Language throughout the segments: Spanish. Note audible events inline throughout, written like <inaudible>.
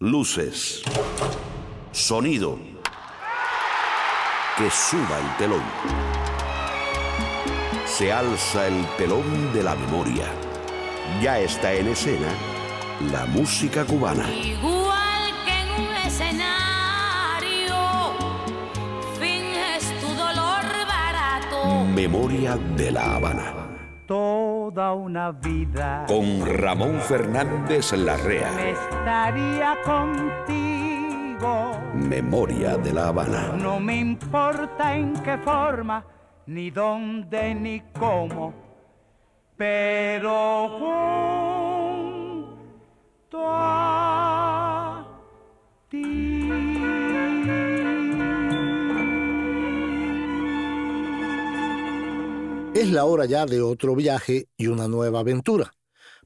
Luces. Sonido. Que suba el telón. Se alza el telón de la memoria. Ya está en escena la música cubana. Igual que en un escenario, finges tu dolor barato. Memoria de la Habana. Toda una vida Con Ramón Fernández Larrea. me estaría contigo. Memoria de la Habana. No me importa en qué forma, ni dónde, ni cómo, pero Es la hora ya de otro viaje y una nueva aventura.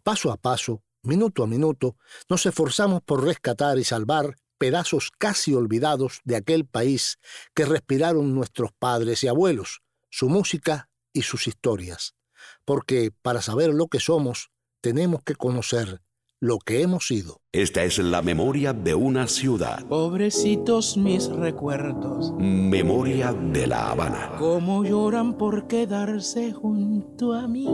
Paso a paso, minuto a minuto, nos esforzamos por rescatar y salvar pedazos casi olvidados de aquel país que respiraron nuestros padres y abuelos, su música y sus historias. Porque para saber lo que somos, tenemos que conocer lo que hemos sido. Esta es la memoria de una ciudad. Pobrecitos mis recuerdos, Memoria de la Habana. cómo lloran por quedarse junto a mí.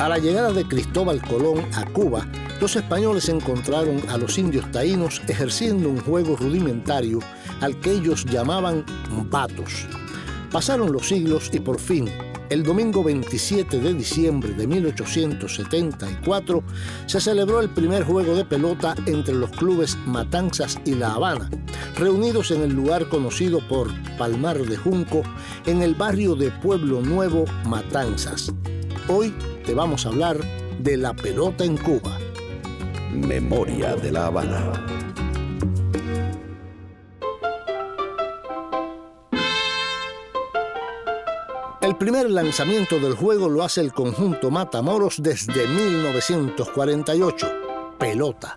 A la llegada de Cristóbal Colón a Cuba, los españoles encontraron a los indios taínos ejerciendo un juego rudimentario al que ellos llamaban patos. Pasaron los siglos y por fin, el domingo 27 de diciembre de 1874, se celebró el primer juego de pelota entre los clubes Matanzas y La Habana, reunidos en el lugar conocido por Palmar de Junco, en el barrio de Pueblo Nuevo, Matanzas. Hoy te vamos a hablar de la pelota en Cuba. Memoria de la Habana. El primer lanzamiento del juego lo hace el conjunto Matamoros desde 1948. Pelota.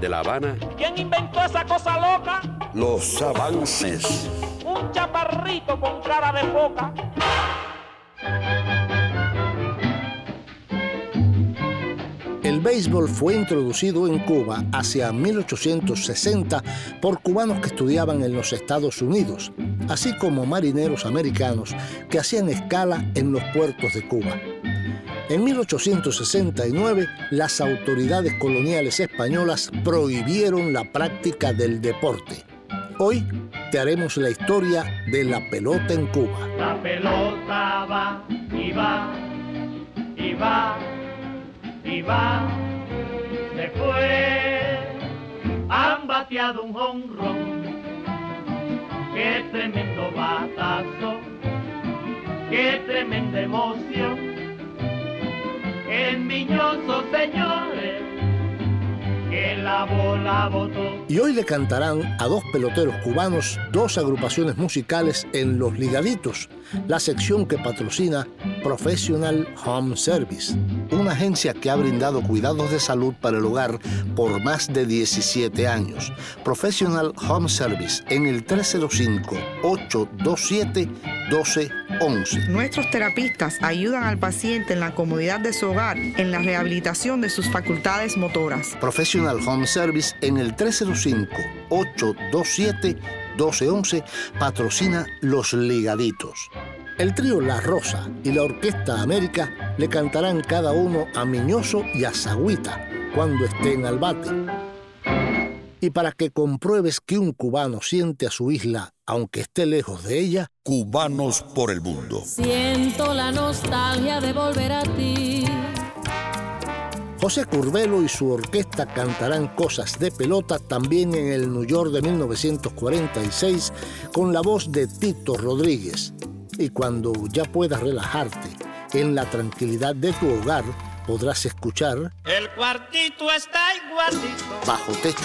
De la Habana. ¿Quién inventó esa cosa loca? los avances. Un chaparrito con cara de foca. El béisbol fue introducido en Cuba hacia 1860 por cubanos que estudiaban en los Estados Unidos, así como marineros americanos que hacían escala en los puertos de Cuba. En 1869, las autoridades coloniales españolas prohibieron la práctica del deporte. Hoy te haremos la historia de la pelota en Cuba. La pelota va y va y va y va. Fue. Han bateado un honrón. Qué tremendo batazo. Qué tremenda emoción. Señores. Que la bola. Y hoy le cantarán a dos peloteros cubanos dos agrupaciones musicales en Los Ligaditos, la sección que patrocina Professional Home Service, una agencia que ha brindado cuidados de salud para el hogar por más de 17 años. Professional Home Service en el 305-827-1211. Nuestros terapistas ayudan al paciente en la comodidad de su hogar en la rehabilitación de sus facultades motoras. Professional Home Service en el 305-827-1211 patrocina Los Ligaditos. El trío La Rosa y la Orquesta América le cantarán cada uno a Miñoso y a Sagüita cuando estén al bate. Y para que compruebes que un cubano siente a su isla aunque esté lejos de ella, Cubanos por el mundo. Siento la nostalgia de volver a ti. José Curbelo y su orquesta cantarán cosas de pelota también en el New York de 1946 con la voz de Tito Rodríguez. Y cuando ya puedas relajarte en la tranquilidad de tu hogar, podrás escuchar El cuartito está igualito. Bajo Techo,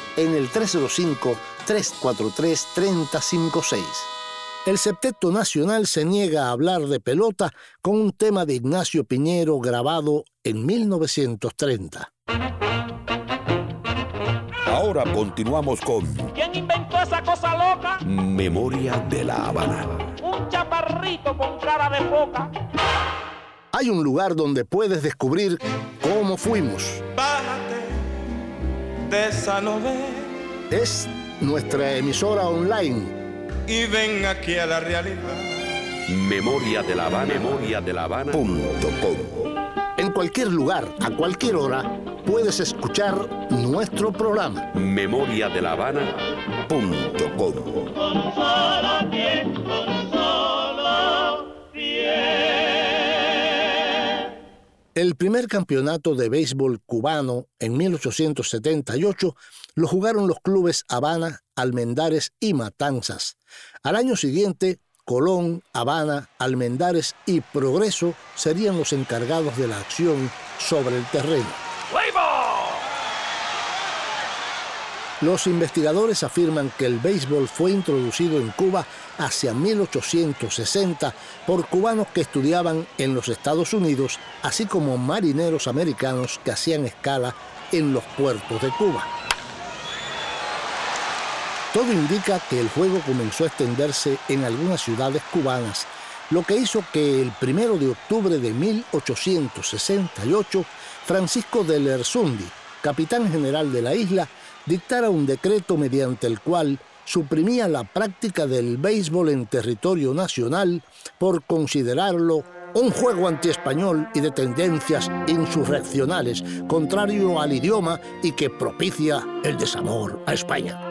en el 305-343-3056. El Septeto Nacional se niega a hablar de pelota con un tema de Ignacio Piñero grabado en 1930. Ahora continuamos con ¿Quién inventó esa cosa loca? Memoria de la Habana. Un chaparrito con cara de foca. Hay un lugar donde puedes descubrir cómo fuimos. Bájate Es nuestra emisora online y ven aquí a la realidad. Memoria de la Habana. Memoria de la Habana. Punto com. En cualquier lugar, a cualquier hora, puedes escuchar nuestro programa. Memoria de la Habana. Punto com. El primer campeonato de béisbol cubano en 1878 lo jugaron los clubes Habana, Almendares y Matanzas. Al año siguiente, Colón, Habana, Almendares y Progreso serían los encargados de la acción sobre el terreno. Los investigadores afirman que el béisbol fue introducido en Cuba hacia 1860 por cubanos que estudiaban en los Estados Unidos, así como marineros americanos que hacían escala en los puertos de Cuba. Todo indica que el juego comenzó a extenderse en algunas ciudades cubanas, lo que hizo que el primero de octubre de 1868, Francisco de Lersundi, capitán general de la isla, dictara un decreto mediante el cual suprimía la práctica del béisbol en territorio nacional por considerarlo un juego antiespañol y de tendencias insurreccionales, contrario al idioma y que propicia el desamor a España.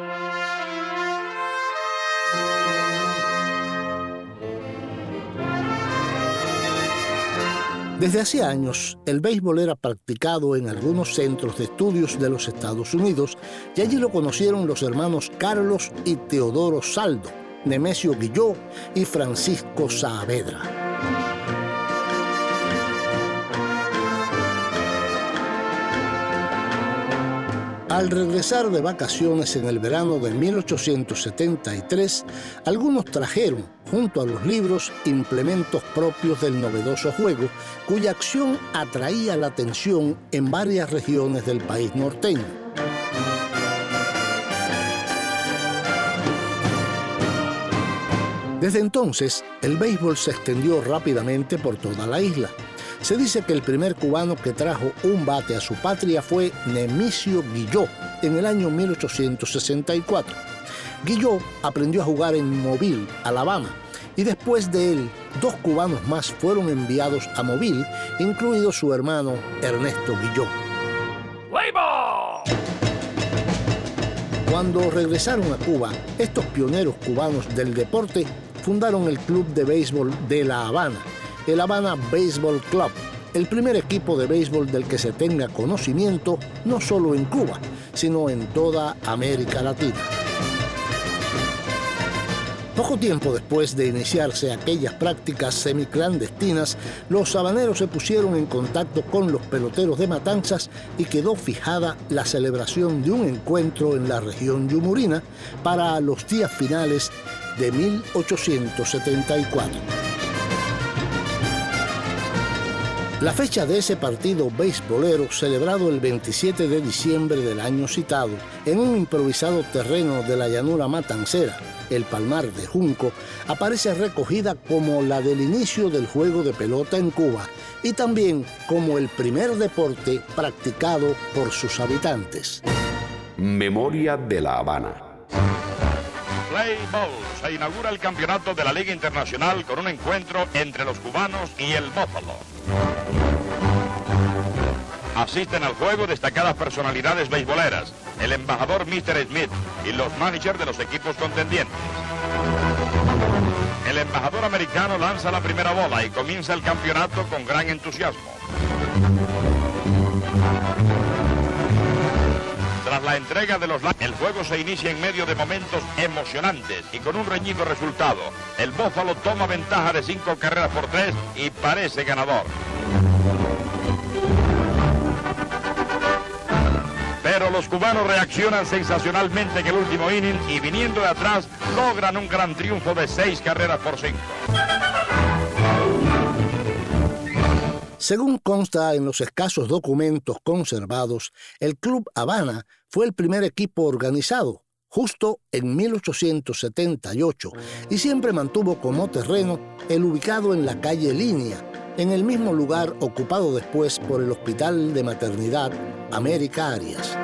Desde hace años, el béisbol era practicado en algunos centros de estudios de los Estados Unidos y allí lo conocieron los hermanos Carlos y Teodoro Saldo, Nemesio Guilló y Francisco Saavedra. Al regresar de vacaciones en el verano de 1873, algunos trajeron, junto a los libros, implementos propios del novedoso juego, cuya acción atraía la atención en varias regiones del país norteño. Desde entonces, el béisbol se extendió rápidamente por toda la isla. Se dice que el primer cubano que trajo un bate a su patria fue Nemesio Guilló en el año 1864. Guilló aprendió a jugar en Mobile, Alabama, y después de él, dos cubanos más fueron enviados a Mobile, incluido su hermano Ernesto Guilló. Cuando regresaron a Cuba, estos pioneros cubanos del deporte fundaron el Club de Béisbol de La Habana, el Habana Baseball Club, el primer equipo de béisbol del que se tenga conocimiento no solo en Cuba, sino en toda América Latina. Poco tiempo después de iniciarse aquellas prácticas semiclandestinas, los sabaneros se pusieron en contacto con los peloteros de Matanzas y quedó fijada la celebración de un encuentro en la región yumurina para los días finales de 1874. La fecha de ese partido beisbolero, celebrado el 27 de diciembre del año citado, en un improvisado terreno de la llanura matancera, el Palmar de Junco, aparece recogida como la del inicio del juego de pelota en Cuba y también como el primer deporte practicado por sus habitantes. Memoria de la Habana. Play Ball. Se inaugura el campeonato de la Liga Internacional con un encuentro entre los cubanos y el Buffalo. Asisten al juego destacadas personalidades beisboleras, el embajador Mr. Smith y los managers de los equipos contendientes. El embajador americano lanza la primera bola y comienza el campeonato con gran entusiasmo. Tras la entrega de los el juego se inicia en medio de momentos emocionantes y con un reñido resultado. El Búfalo toma ventaja de cinco carreras por tres y parece ganador. Los cubanos reaccionan sensacionalmente en el último inning y viniendo de atrás logran un gran triunfo de seis carreras por cinco. Según consta en los escasos documentos conservados, el Club Habana fue el primer equipo organizado, justo en 1878, y siempre mantuvo como terreno el ubicado en la calle Línea, en el mismo lugar ocupado después por el Hospital de Maternidad América Arias.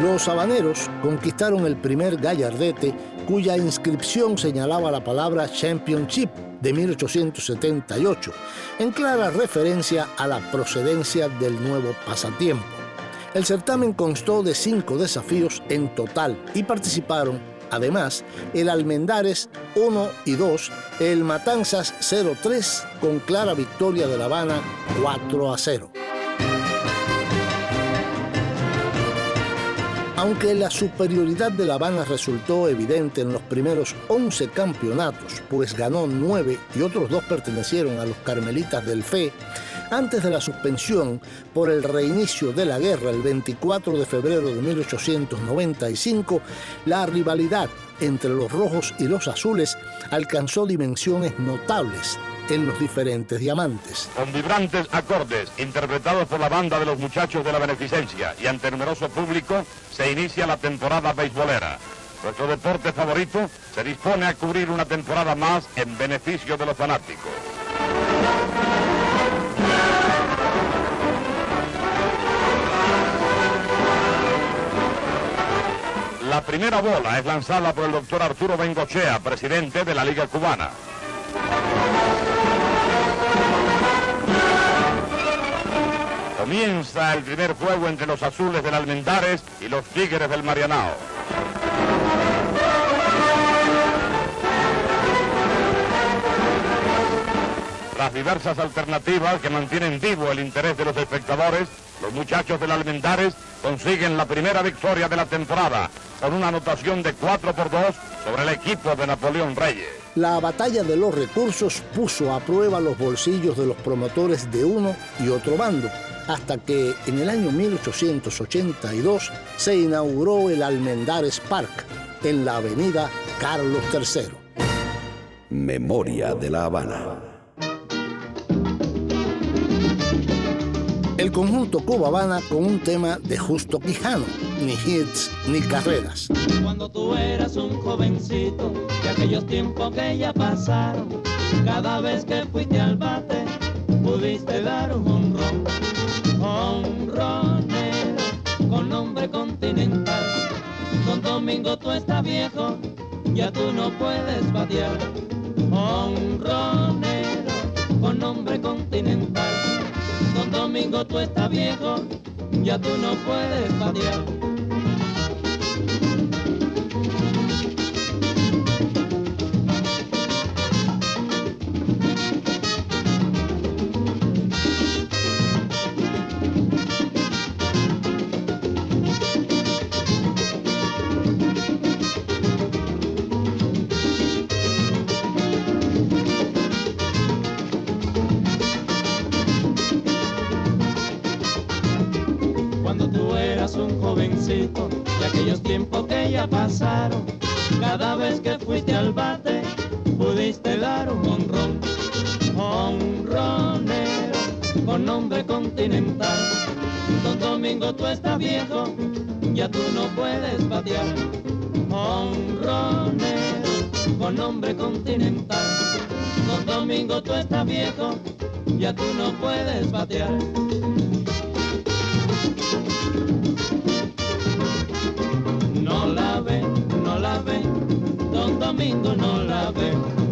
Los habaneros conquistaron el primer gallardete cuya inscripción señalaba la palabra Championship de 1878, en clara referencia a la procedencia del nuevo pasatiempo. El certamen constó de cinco desafíos en total y participaron Además, el Almendares 1 y 2, el Matanzas 0-3 con clara victoria de La Habana 4 a 0. Aunque la superioridad de La Habana resultó evidente en los primeros 11 campeonatos, pues ganó 9 y otros dos pertenecieron a los Carmelitas del Fe, antes de la suspensión por el reinicio de la guerra el 24 de febrero de 1895, la rivalidad entre los rojos y los azules alcanzó dimensiones notables en los diferentes diamantes. Con vibrantes acordes interpretados por la banda de los muchachos de la beneficencia y ante numeroso público, se inicia la temporada beisbolera. Nuestro deporte favorito se dispone a cubrir una temporada más en beneficio de los fanáticos. La primera bola es lanzada por el doctor Arturo Bengochea, presidente de la Liga Cubana. Comienza el primer juego entre los azules del Almendares y los tigres del Marianao. Las diversas alternativas que mantienen vivo el interés de los espectadores los muchachos del Almendares consiguen la primera victoria de la temporada con una anotación de 4 por 2 sobre el equipo de Napoleón Reyes. La batalla de los recursos puso a prueba los bolsillos de los promotores de uno y otro bando, hasta que en el año 1882 se inauguró el Almendares Park en la avenida Carlos III. Memoria de la Habana. El conjunto Cuba Habana con un tema de Justo Quijano, ni hits ni carreras. Cuando tú eras un jovencito, de aquellos tiempos que ya pasaron, cada vez que fuiste al bate, pudiste dar un honrón, honronero, con nombre continental. Don Domingo tú estás viejo, ya tú no puedes batear, honronero, con nombre continental. Don Domingo tú estás viejo, ya tú no puedes batear. Tú estás viejo, ya tú no puedes batear, honronero, con nombre continental. Don Domingo tú estás viejo, ya tú no puedes batear. no la ve, no la ve, don Domingo no la ve.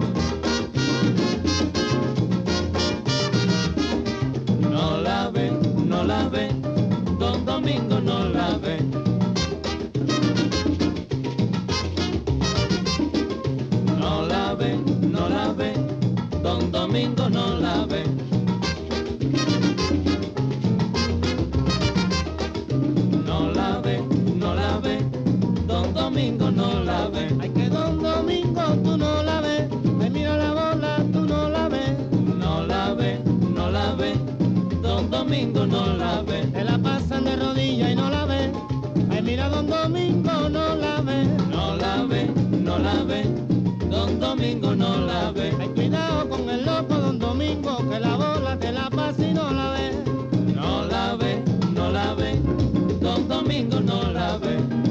La ve, Don Domingo no la ve. Ay, cuidado con el loco Don Domingo, que la bola te la pasa y no la ve. No la ve, no la ve, Don Domingo no la ve.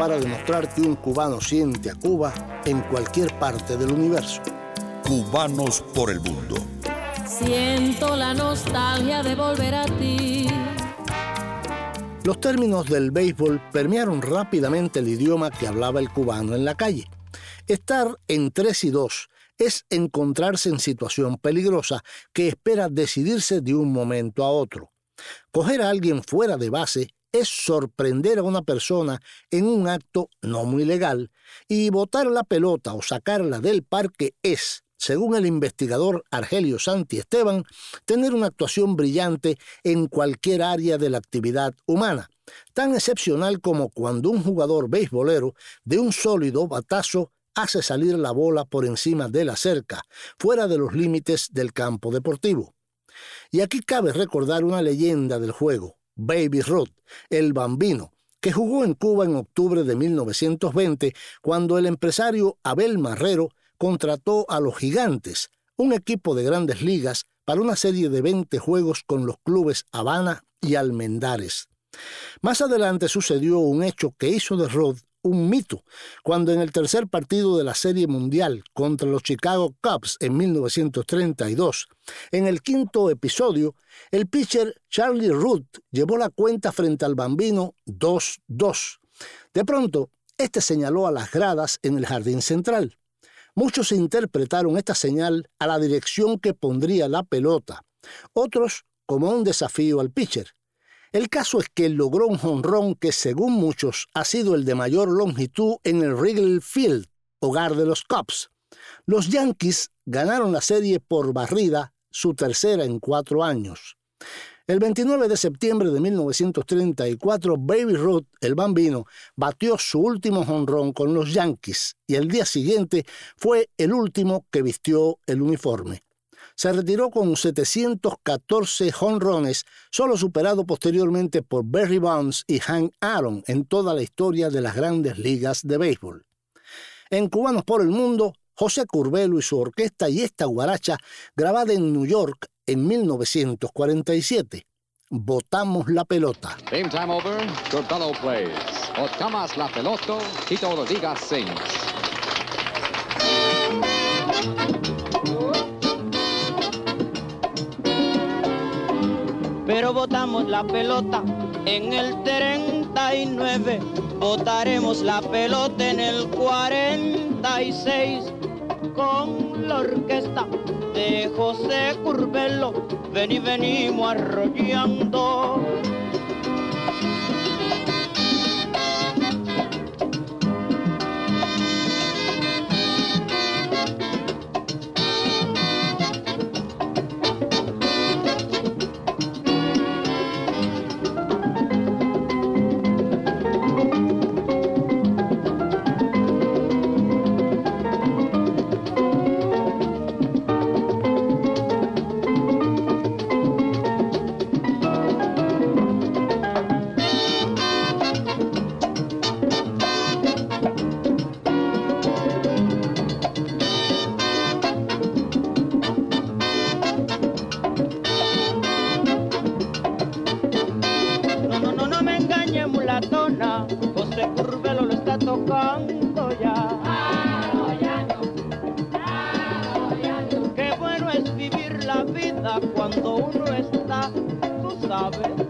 Para demostrar que un cubano siente a Cuba en cualquier parte del universo. Cubanos por el mundo. Siento la nostalgia de volver a ti. Los términos del béisbol permearon rápidamente el idioma que hablaba el cubano en la calle. Estar en 3 y 2 es encontrarse en situación peligrosa que espera decidirse de un momento a otro. Coger a alguien fuera de base es sorprender a una persona en un acto no muy legal y botar la pelota o sacarla del parque es, según el investigador Argelio Santi Esteban, tener una actuación brillante en cualquier área de la actividad humana, tan excepcional como cuando un jugador beisbolero de un sólido batazo hace salir la bola por encima de la cerca, fuera de los límites del campo deportivo. Y aquí cabe recordar una leyenda del juego, Baby Ruth, el bambino, que jugó en Cuba en octubre de 1920, cuando el empresario Abel Marrero contrató a los Gigantes, un equipo de grandes ligas, para una serie de 20 juegos con los clubes Habana y Almendares. Más adelante sucedió un hecho que hizo de Rod un mito, cuando en el tercer partido de la Serie Mundial contra los Chicago Cubs en 1932, en el quinto episodio, el pitcher Charlie Root llevó la cuenta frente al bambino 2-2. De pronto, este señaló a las gradas en el jardín central. Muchos interpretaron esta señal a la dirección que pondría la pelota, otros como un desafío al pitcher. El caso es que logró un jonrón que, según muchos, ha sido el de mayor longitud en el Wrigley Field, hogar de los Cubs. Los Yankees ganaron la serie por barrida, su tercera en cuatro años. El 29 de septiembre de 1934, Baby Ruth, el bambino, batió su último jonrón con los Yankees y el día siguiente fue el último que vistió el uniforme se retiró con 714 jonrones, solo superado posteriormente por Barry Bonds y Hank Aaron en toda la historia de las grandes ligas de béisbol. En Cubanos por el Mundo, José Curbelo y su orquesta y esta guaracha grabada en New York en 1947. Botamos la pelota. Game time over. Curbelo plays. Botamos la pelota. Tito Rodriguez sings. Pero votamos la pelota en el 39, votaremos la pelota en el 46 con la orquesta de José Curbelo, ven y venimos arrollando. mulatona, José Curvelo lo está tocando ya. Agoyano. Qué bueno es vivir la vida cuando uno está, tú sabes.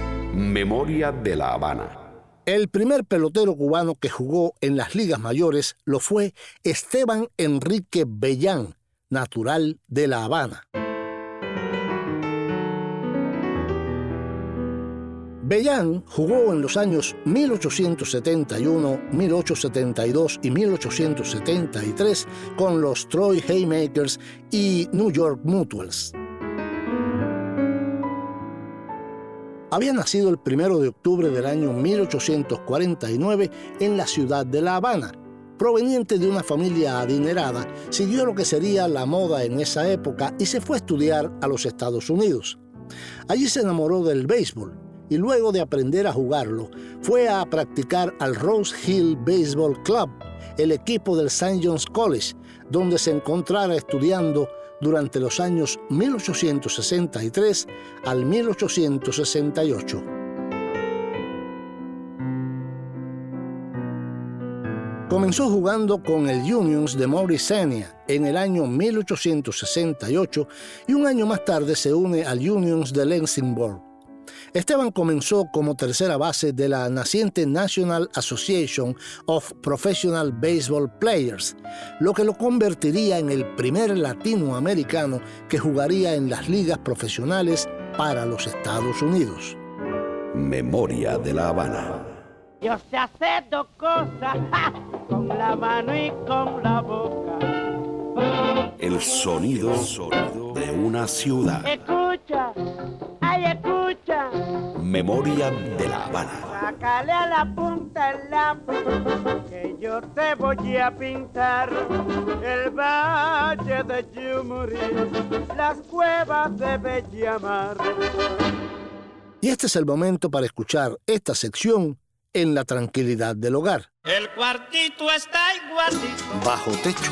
Memoria de La Habana. El primer pelotero cubano que jugó en las ligas mayores lo fue Esteban Enrique Bellán, natural de La Habana. Bellán jugó en los años 1871, 1872 y 1873 con los Troy Haymakers y New York Mutuals. Había nacido el 1 de octubre del año 1849 en la ciudad de La Habana. Proveniente de una familia adinerada, siguió lo que sería la moda en esa época y se fue a estudiar a los Estados Unidos. Allí se enamoró del béisbol y luego de aprender a jugarlo, fue a practicar al Rose Hill Baseball Club, el equipo del St. John's College, donde se encontrara estudiando durante los años 1863 al 1868. Comenzó jugando con el Unions de Mauritania en el año 1868 y un año más tarde se une al Unions de Lensingborg. Esteban comenzó como tercera base de la naciente National Association of Professional Baseball Players, lo que lo convertiría en el primer latinoamericano que jugaría en las ligas profesionales para los Estados Unidos. Memoria de la Habana. Yo sé hacer dos cosas, <laughs> con la mano y con la boca. El sonido de una ciudad. Escucha, ay, escucha. Memoria de la Habana. Sácale a la punta el lápiz, que yo te voy a pintar el valle de Yumurí, las cuevas de Bellamar. Y este es el momento para escuchar esta sección en la tranquilidad del hogar. El cuartito está igualito. Bajo techo,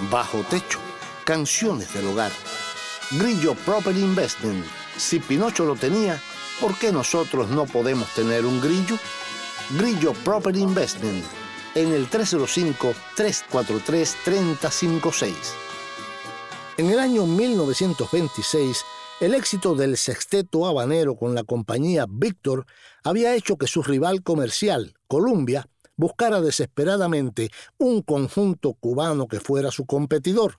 Bajo techo, canciones del hogar. Grillo Property Investment. Si Pinocho lo tenía, ¿por qué nosotros no podemos tener un grillo? Grillo Property Investment. En el 305-343-3056. En el año 1926, el éxito del sexteto habanero con la compañía Víctor había hecho que su rival comercial, Columbia, buscara desesperadamente un conjunto cubano que fuera su competidor.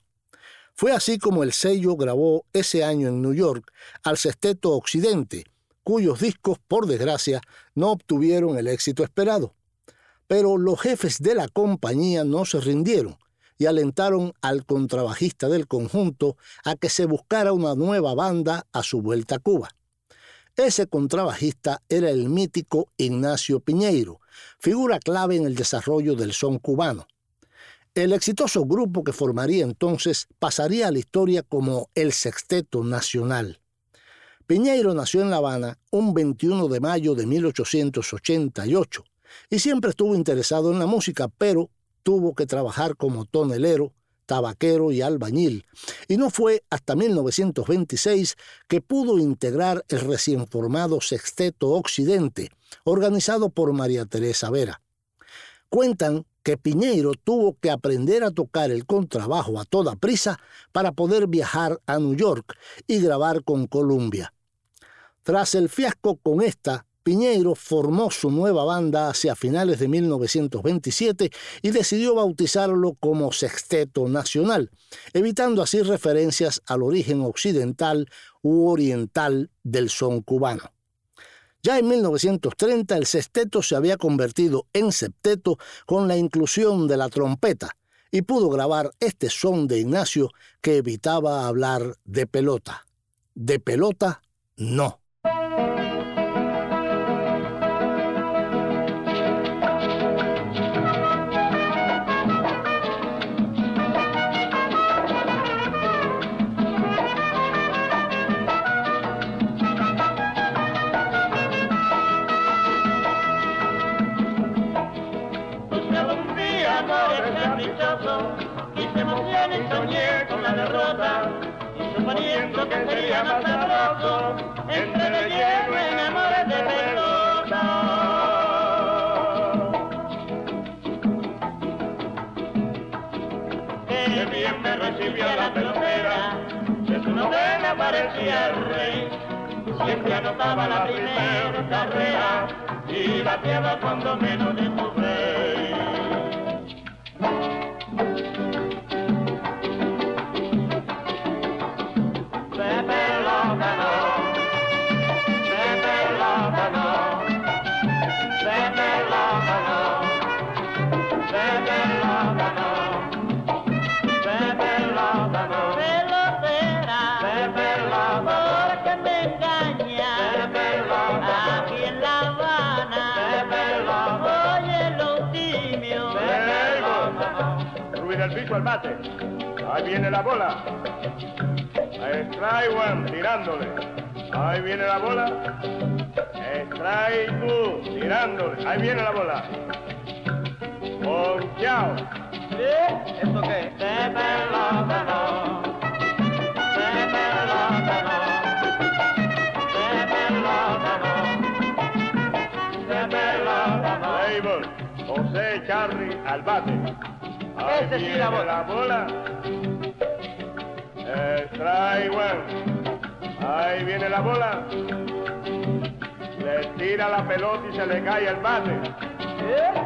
Fue así como el sello grabó ese año en New York al sexteto Occidente, cuyos discos, por desgracia, no obtuvieron el éxito esperado. Pero los jefes de la compañía no se rindieron y alentaron al contrabajista del conjunto a que se buscara una nueva banda a su vuelta a Cuba. Ese contrabajista era el mítico Ignacio Piñeiro, figura clave en el desarrollo del son cubano. El exitoso grupo que formaría entonces pasaría a la historia como el Sexteto Nacional. Piñeiro nació en La Habana un 21 de mayo de 1888 y siempre estuvo interesado en la música, pero tuvo que trabajar como tonelero, tabaquero y albañil, y no fue hasta 1926 que pudo integrar el recién formado Sexteto Occidente, organizado por María Teresa Vera. Cuentan que Piñeiro tuvo que aprender a tocar el contrabajo a toda prisa para poder viajar a New York y grabar con Columbia. Tras el fiasco con esta, Piñeiro formó su nueva banda hacia finales de 1927 y decidió bautizarlo como Sexteto Nacional, evitando así referencias al origen occidental u oriental del son cubano. Ya en 1930 el sexteto se había convertido en septeto con la inclusión de la trompeta y pudo grabar este son de Ignacio que evitaba hablar de pelota. de pelota, no. Que sería más sabroso entre de en amores de pelota. Qué bien me recibió la pelotera, de su novena parecía el rey. Siempre anotaba la primera carrera y bateaba cuando menos de el piso al bate. Ahí viene la bola. Strike one, tirándole. Ahí viene la bola. Strike two, tirándole. Ahí viene la bola. Ponchao. ¿Sí? ¿Esto qué? De pelota no. De pelota no. De pelota no. De pelota no. José Charlie al bate. Ese viene la bola. La bola. Ahí viene la bola. Le tira la pelota y se le cae el bate. ¿Eh?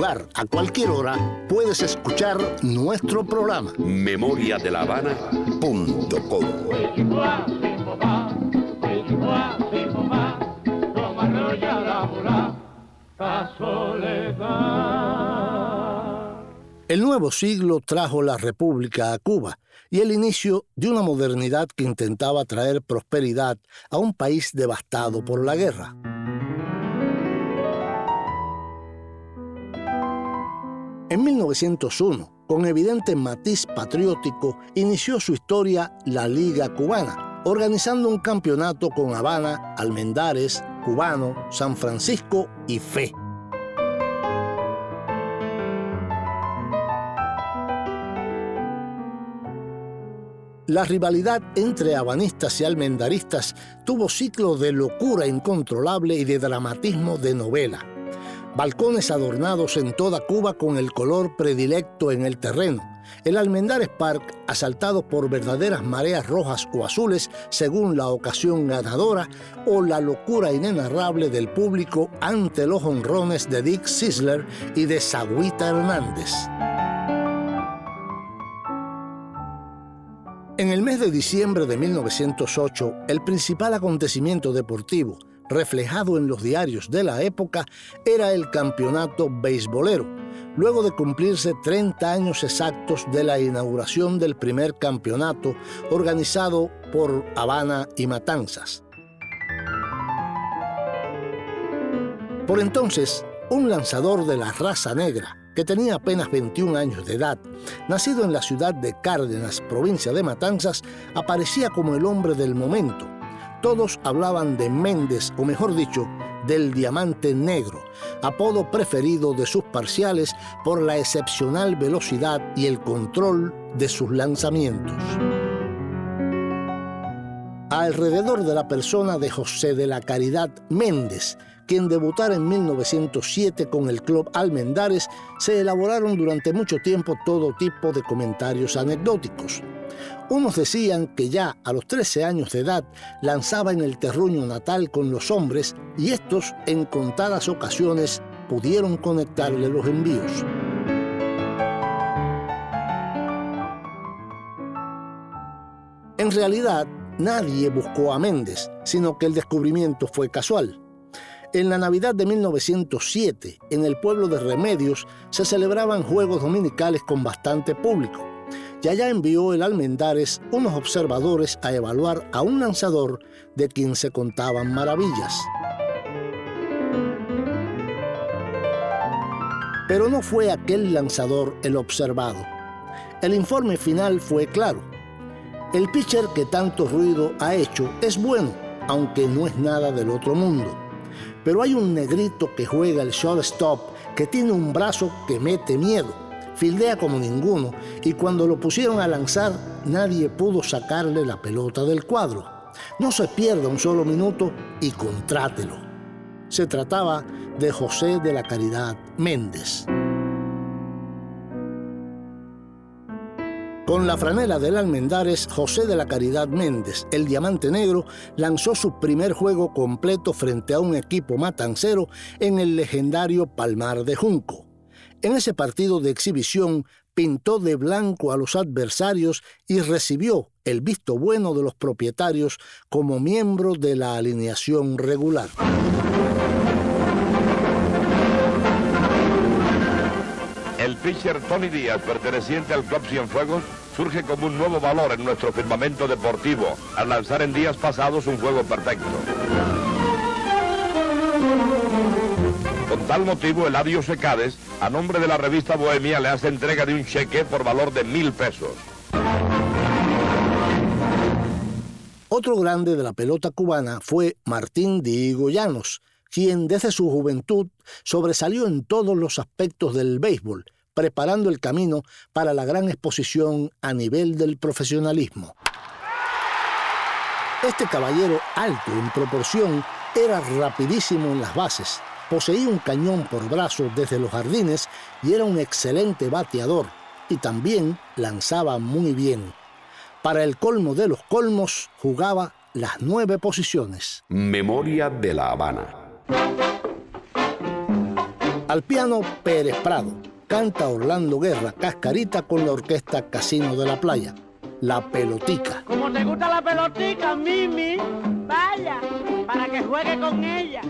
lugar, a cualquier hora, puedes escuchar nuestro programa. Memoria de la Habana.com. El nuevo siglo trajo la República a Cuba y el inicio de una modernidad que intentaba traer prosperidad a un país devastado por la guerra. En 1901, con evidente matiz patriótico, inició su historia la Liga Cubana, organizando un campeonato con Habana, Almendares, Cubano, San Francisco y Fe. La rivalidad entre habanistas y almendaristas tuvo ciclos de locura incontrolable y de dramatismo de novela balcones adornados en toda Cuba con el color predilecto en el terreno, el Almendares Park asaltado por verdaderas mareas rojas o azules según la ocasión ganadora, o la locura inenarrable del público ante los honrones de Dick Sisler y de Sagüita Hernández. En el mes de diciembre de 1908, el principal acontecimiento deportivo reflejado en los diarios de la época era el campeonato beisbolero, luego de cumplirse 30 años exactos de la inauguración del primer campeonato organizado por Habana y Matanzas. Por entonces, un lanzador de la raza negra, que tenía apenas 21 años de edad, nacido en la ciudad de Cárdenas, provincia de Matanzas, aparecía como el hombre del momento. Todos hablaban de Méndez, o mejor dicho, del diamante negro, apodo preferido de sus parciales por la excepcional velocidad y el control de sus lanzamientos. Alrededor de la persona de José de la Caridad Méndez, quien debutara en 1907 con el Club Almendares, se elaboraron durante mucho tiempo todo tipo de comentarios anecdóticos. Unos decían que ya a los 13 años de edad lanzaba en el terruño natal con los hombres y estos en contadas ocasiones pudieron conectarle los envíos. En realidad, nadie buscó a Méndez, sino que el descubrimiento fue casual. En la Navidad de 1907, en el pueblo de Remedios, se celebraban juegos dominicales con bastante público. Y allá envió el Almendares unos observadores a evaluar a un lanzador de quien se contaban maravillas. Pero no fue aquel lanzador el observado. El informe final fue claro. El pitcher que tanto ruido ha hecho es bueno, aunque no es nada del otro mundo. Pero hay un negrito que juega el shortstop que tiene un brazo que mete miedo, fildea como ninguno y cuando lo pusieron a lanzar nadie pudo sacarle la pelota del cuadro. No se pierda un solo minuto y contrátelo. Se trataba de José de la Caridad Méndez. Con la franela del Almendares, José de la Caridad Méndez, el Diamante Negro, lanzó su primer juego completo frente a un equipo matancero en el legendario Palmar de Junco. En ese partido de exhibición pintó de blanco a los adversarios y recibió el visto bueno de los propietarios como miembro de la alineación regular. Pitcher Tony Díaz, perteneciente al Club Cienfuegos, surge como un nuevo valor en nuestro firmamento deportivo, al lanzar en días pasados un juego perfecto. Con tal motivo, Eladio Secades, a nombre de la revista Bohemia, le hace entrega de un cheque por valor de mil pesos. Otro grande de la pelota cubana fue Martín Diego Llanos, quien desde su juventud sobresalió en todos los aspectos del béisbol, preparando el camino para la gran exposición a nivel del profesionalismo. Este caballero alto en proporción era rapidísimo en las bases, poseía un cañón por brazo desde los jardines y era un excelente bateador y también lanzaba muy bien. Para el colmo de los colmos jugaba las nueve posiciones. Memoria de la Habana. Al piano Pérez Prado. Canta Orlando Guerra, Cascarita con la orquesta Casino de la Playa. La Pelotica. Como te gusta la pelotica, Mimi, vaya, para que juegue con ella.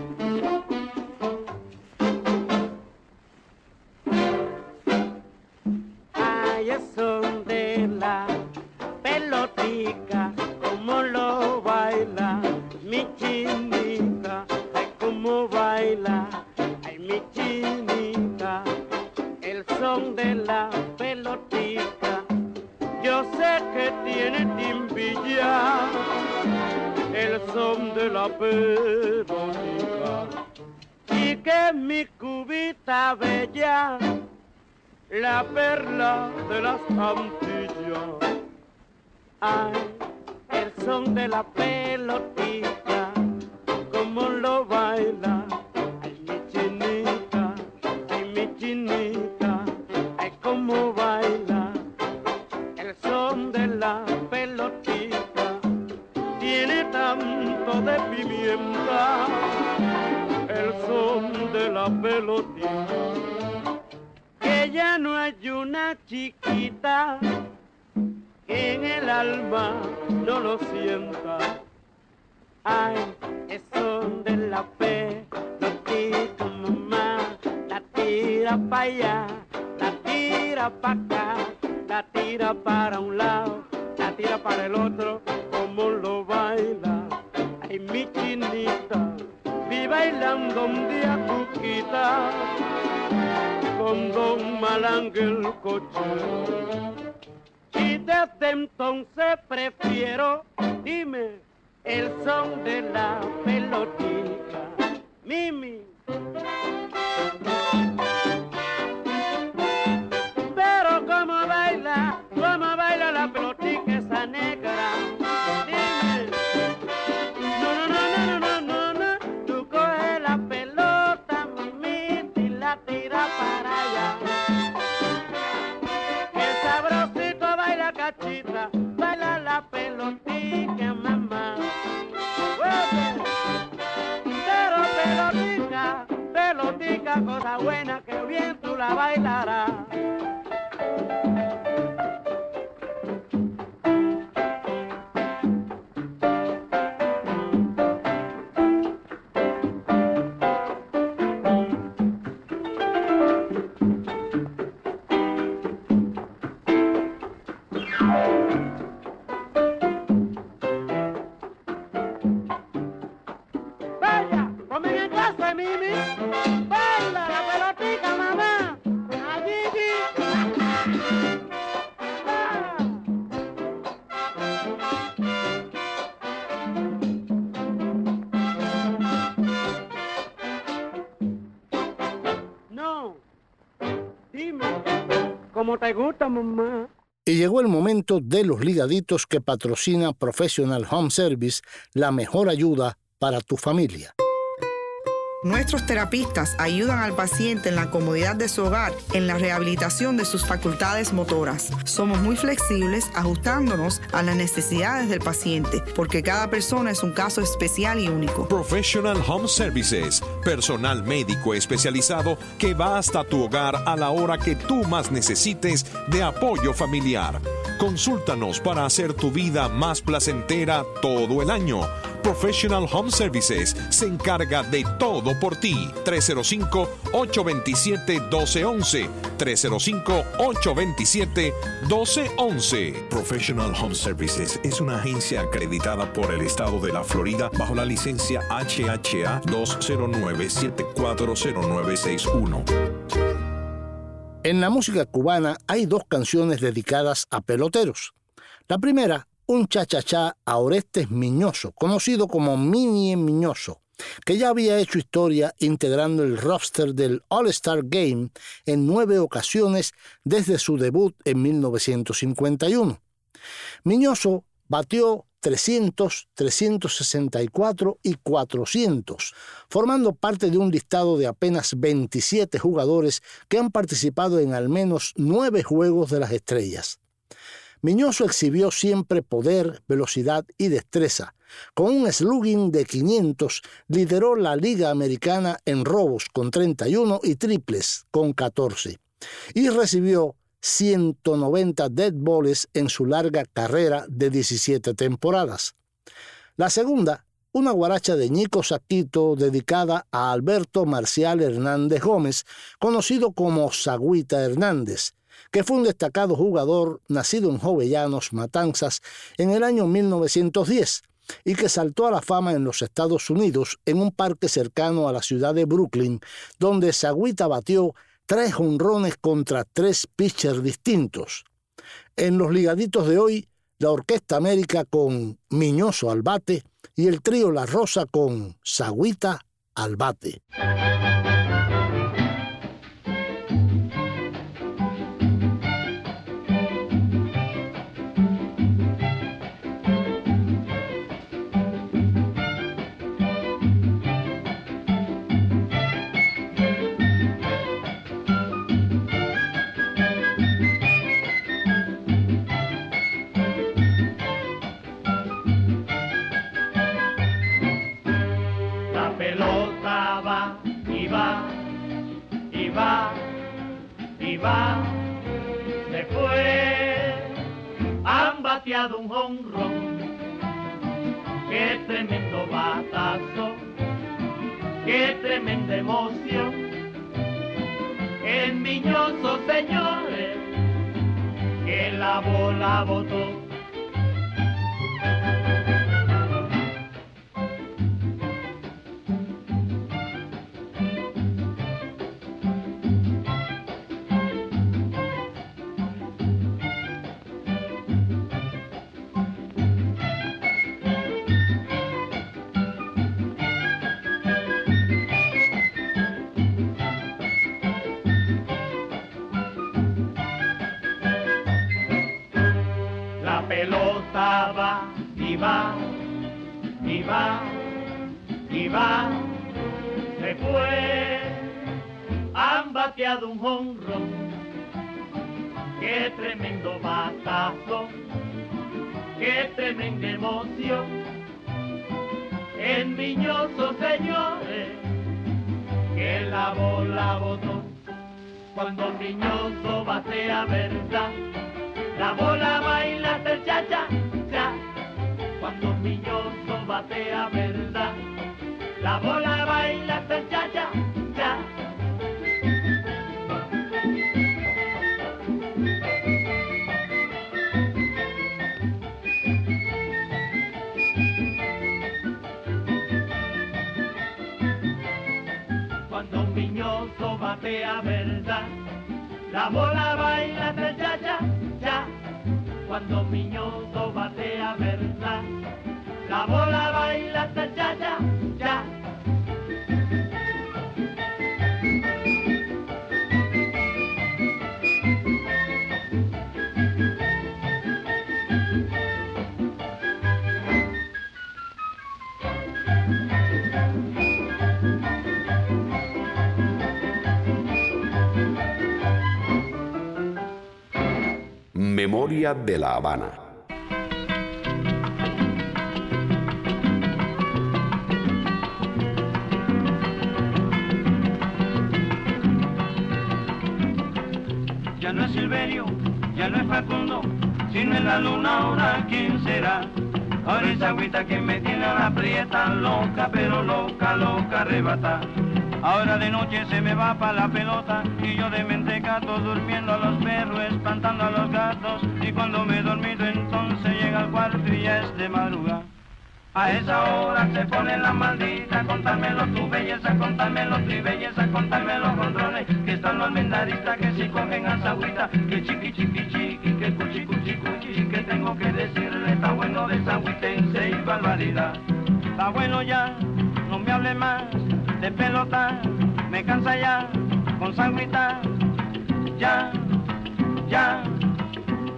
Ay, eso de la son de la pelotica. Yo sé que tiene timbilla, el son de la pelotica, y que mi cubita bella la perla de las Antillas. Ay, el son de la pelotita, como lo baila. De la pelotita tiene tanto de pimienta. El son de la pelotita que ya no hay una chiquita que en el alma no lo sienta. Ay, eso de la lo mamá, la tira para allá, la tira para acá, la tira para un lado, la tira para el otro, como lo baila. Ay, mi chinita, vi bailando un día cuquita con Don Malanguel coche. Y desde entonces prefiero, dime, el son de la pelotita. Mimi. Cosa buena que bien tú la bailarás. De los ligaditos que patrocina Professional Home Service, la mejor ayuda para tu familia. Nuestros terapistas ayudan al paciente en la comodidad de su hogar, en la rehabilitación de sus facultades motoras. Somos muy flexibles ajustándonos a las necesidades del paciente, porque cada persona es un caso especial y único. Professional Home Services, personal médico especializado que va hasta tu hogar a la hora que tú más necesites de apoyo familiar. Consúltanos para hacer tu vida más placentera todo el año. Professional Home Services se encarga de todo por ti. 305-827-1211. 305-827-1211. Professional Home Services es una agencia acreditada por el estado de la Florida bajo la licencia HHA 209-740961. En la música cubana hay dos canciones dedicadas a peloteros. La primera, un cha-cha-cha a Orestes Miñoso, conocido como Mini Miñoso, que ya había hecho historia integrando el roster del All-Star Game en nueve ocasiones desde su debut en 1951. Miñoso batió 300, 364 y 400, formando parte de un listado de apenas 27 jugadores que han participado en al menos nueve Juegos de las Estrellas. Miñoso exhibió siempre poder, velocidad y destreza. Con un slugging de 500, lideró la Liga Americana en robos con 31 y triples con 14. Y recibió 190 dead balls en su larga carrera de 17 temporadas. La segunda, una guaracha de Ñico Saquito dedicada a Alberto Marcial Hernández Gómez, conocido como Sagüita Hernández, que fue un destacado jugador nacido en Jovellanos, Matanzas, en el año 1910 y que saltó a la fama en los Estados Unidos en un parque cercano a la ciudad de Brooklyn, donde Sagüita batió tres honrones contra tres pitchers distintos. En los ligaditos de hoy, la Orquesta América con Miñoso al bate y el trío La Rosa con Sagüita al bate. Y va se fue, han bateado un honrón, qué tremendo batazo, qué tremenda emoción, el miñoso señores, que la bola botó. cuando Piñoso batea verdad. La bola baila del ya, ya, ya, cuando Piñoso batea verdad. La bola baila del ya, ya. Memoria de la Habana. Ya no es Silverio, ya no es Facundo, sino en la luna ahora quién será. Ahora esa agüita que me tiene a la prieta loca, pero loca, loca, arrebata. Ahora de noche se me va pa' la pelota y yo de mentecato durmiendo a los perros, espantando a los gatos y cuando me he dormido entonces llega al cuarto y ya es de madrugada. A esa hora se pone la maldita, contármelo tu belleza, contármelo tu belleza, contármelo los controles, que están los mendaristas que si cogen a agüita, que chiqui chiqui chiqui, que cuchi cuchi cuchi, que tengo que decirle, está bueno de esa y barbaridad. Está bueno ya, no me hable más de pelota, me cansa ya, con sanguita, ya, ya,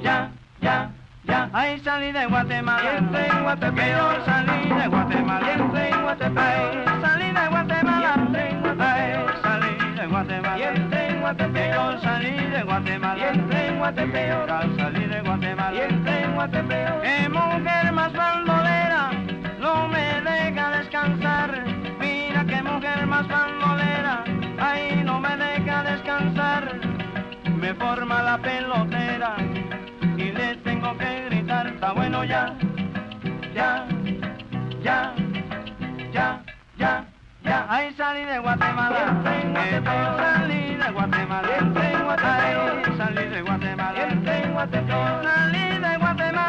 ya, ya. Ya, ahí salí de Guatemala, entré en Guatemala, salí de Guatemala, entré en Guatemala, salí de Guatemala, entré en Guatemala, salí de Guatemala, entré en Guatemala, salí de Guatemala, entré en Guatemala, salí de Guatemala, entré en Guatemala, mujer forma la pelotera y le tengo que gritar, está bueno ya, ya, ya, ya, ya, ya. Ahí salí de Guatemala, salí de Guatemala, ahí salí de Guatemala, salí de Guatemala,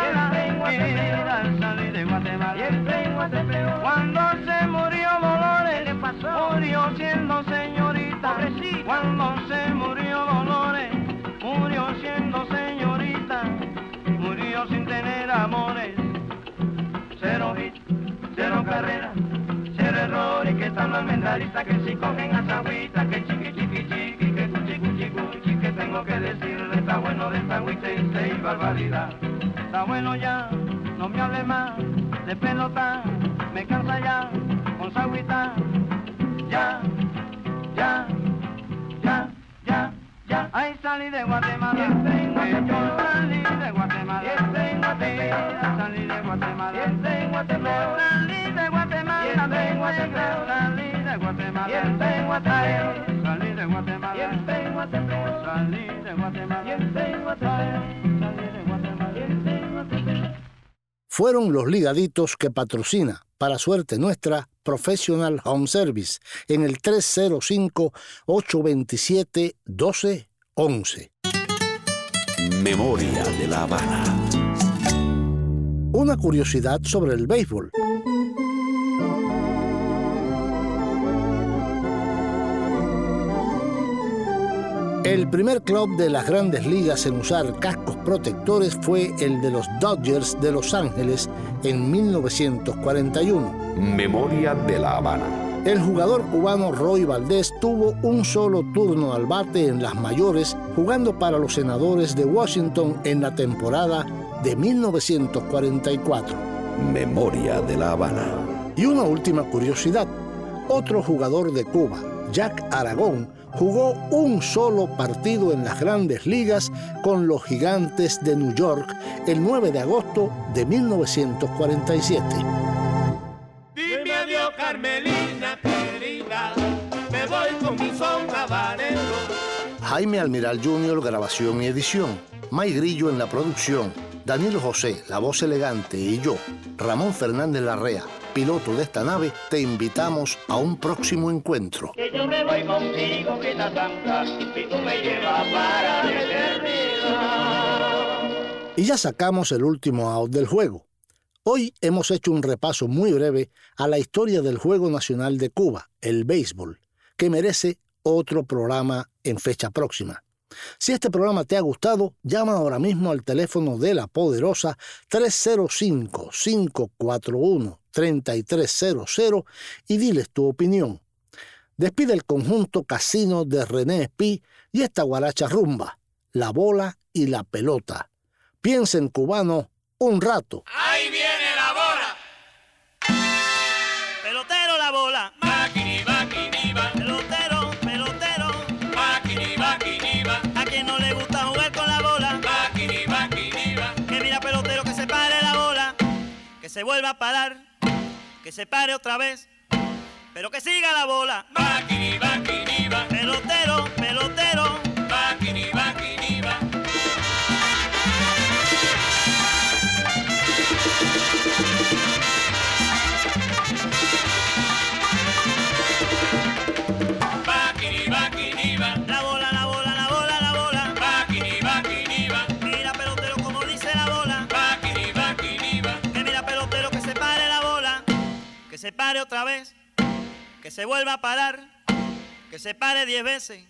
salí de Guatemala. Cuando se murió Dolores, murió siendo señorita, cuando se murió Dolores, murió siendo señorita murió sin tener amores. Cero hit, cero carrera, cero error y que están los que si cogen a agüita, que chiqui chiqui chiqui, que cuchi cuchi cuchi, que tengo que decirle, está bueno de esta agüita y barbaridad. Está bueno ya, no me hable más de pelota, me cansa ya con agüita, ya, Ahí salí de Guatemala, yo salí de Guatemala, salí de Guatemala, salí de Guatemala, salí de Guatemala, salí de Guatemala, salí de Guatemala, salí de Guatemala, fueron los ligaditos que patrocina, para suerte nuestra, Professional Home Service en el 305-827-1211. Memoria de la Habana. Una curiosidad sobre el béisbol. El primer club de las grandes ligas en usar cascos protectores fue el de los Dodgers de Los Ángeles en 1941. Memoria de la Habana. El jugador cubano Roy Valdés tuvo un solo turno al bate en las mayores jugando para los senadores de Washington en la temporada de 1944. Memoria de la Habana. Y una última curiosidad. Otro jugador de Cuba, Jack Aragón, jugó un solo partido en las grandes ligas con los gigantes de New York el 9 de agosto de 1947. Dime adiós, me voy con mi son Jaime Almiral Jr., grabación y edición. May Grillo en la producción. Daniel José, la voz elegante, y yo, Ramón Fernández Larrea, piloto de esta nave, te invitamos a un próximo encuentro. Que yo me voy contigo, que santa, y tú me llevas para la eternidad. Y ya sacamos el último out del juego. Hoy hemos hecho un repaso muy breve a la historia del Juego Nacional de Cuba, el béisbol, que merece otro programa en fecha próxima. Si este programa te ha gustado, llama ahora mismo al teléfono de la poderosa 305-541-3300 y diles tu opinión. Despide el conjunto Casino de René Espí y esta guaracha rumba, la bola y la pelota. Piensa en cubano un rato. Ahí viene se vuelva a parar. Que se pare otra vez. Pero que siga la bola. Maquini, va. Pelotero, pelotero. Se pare otra vez. Que se vuelva a parar. Que se pare diez veces.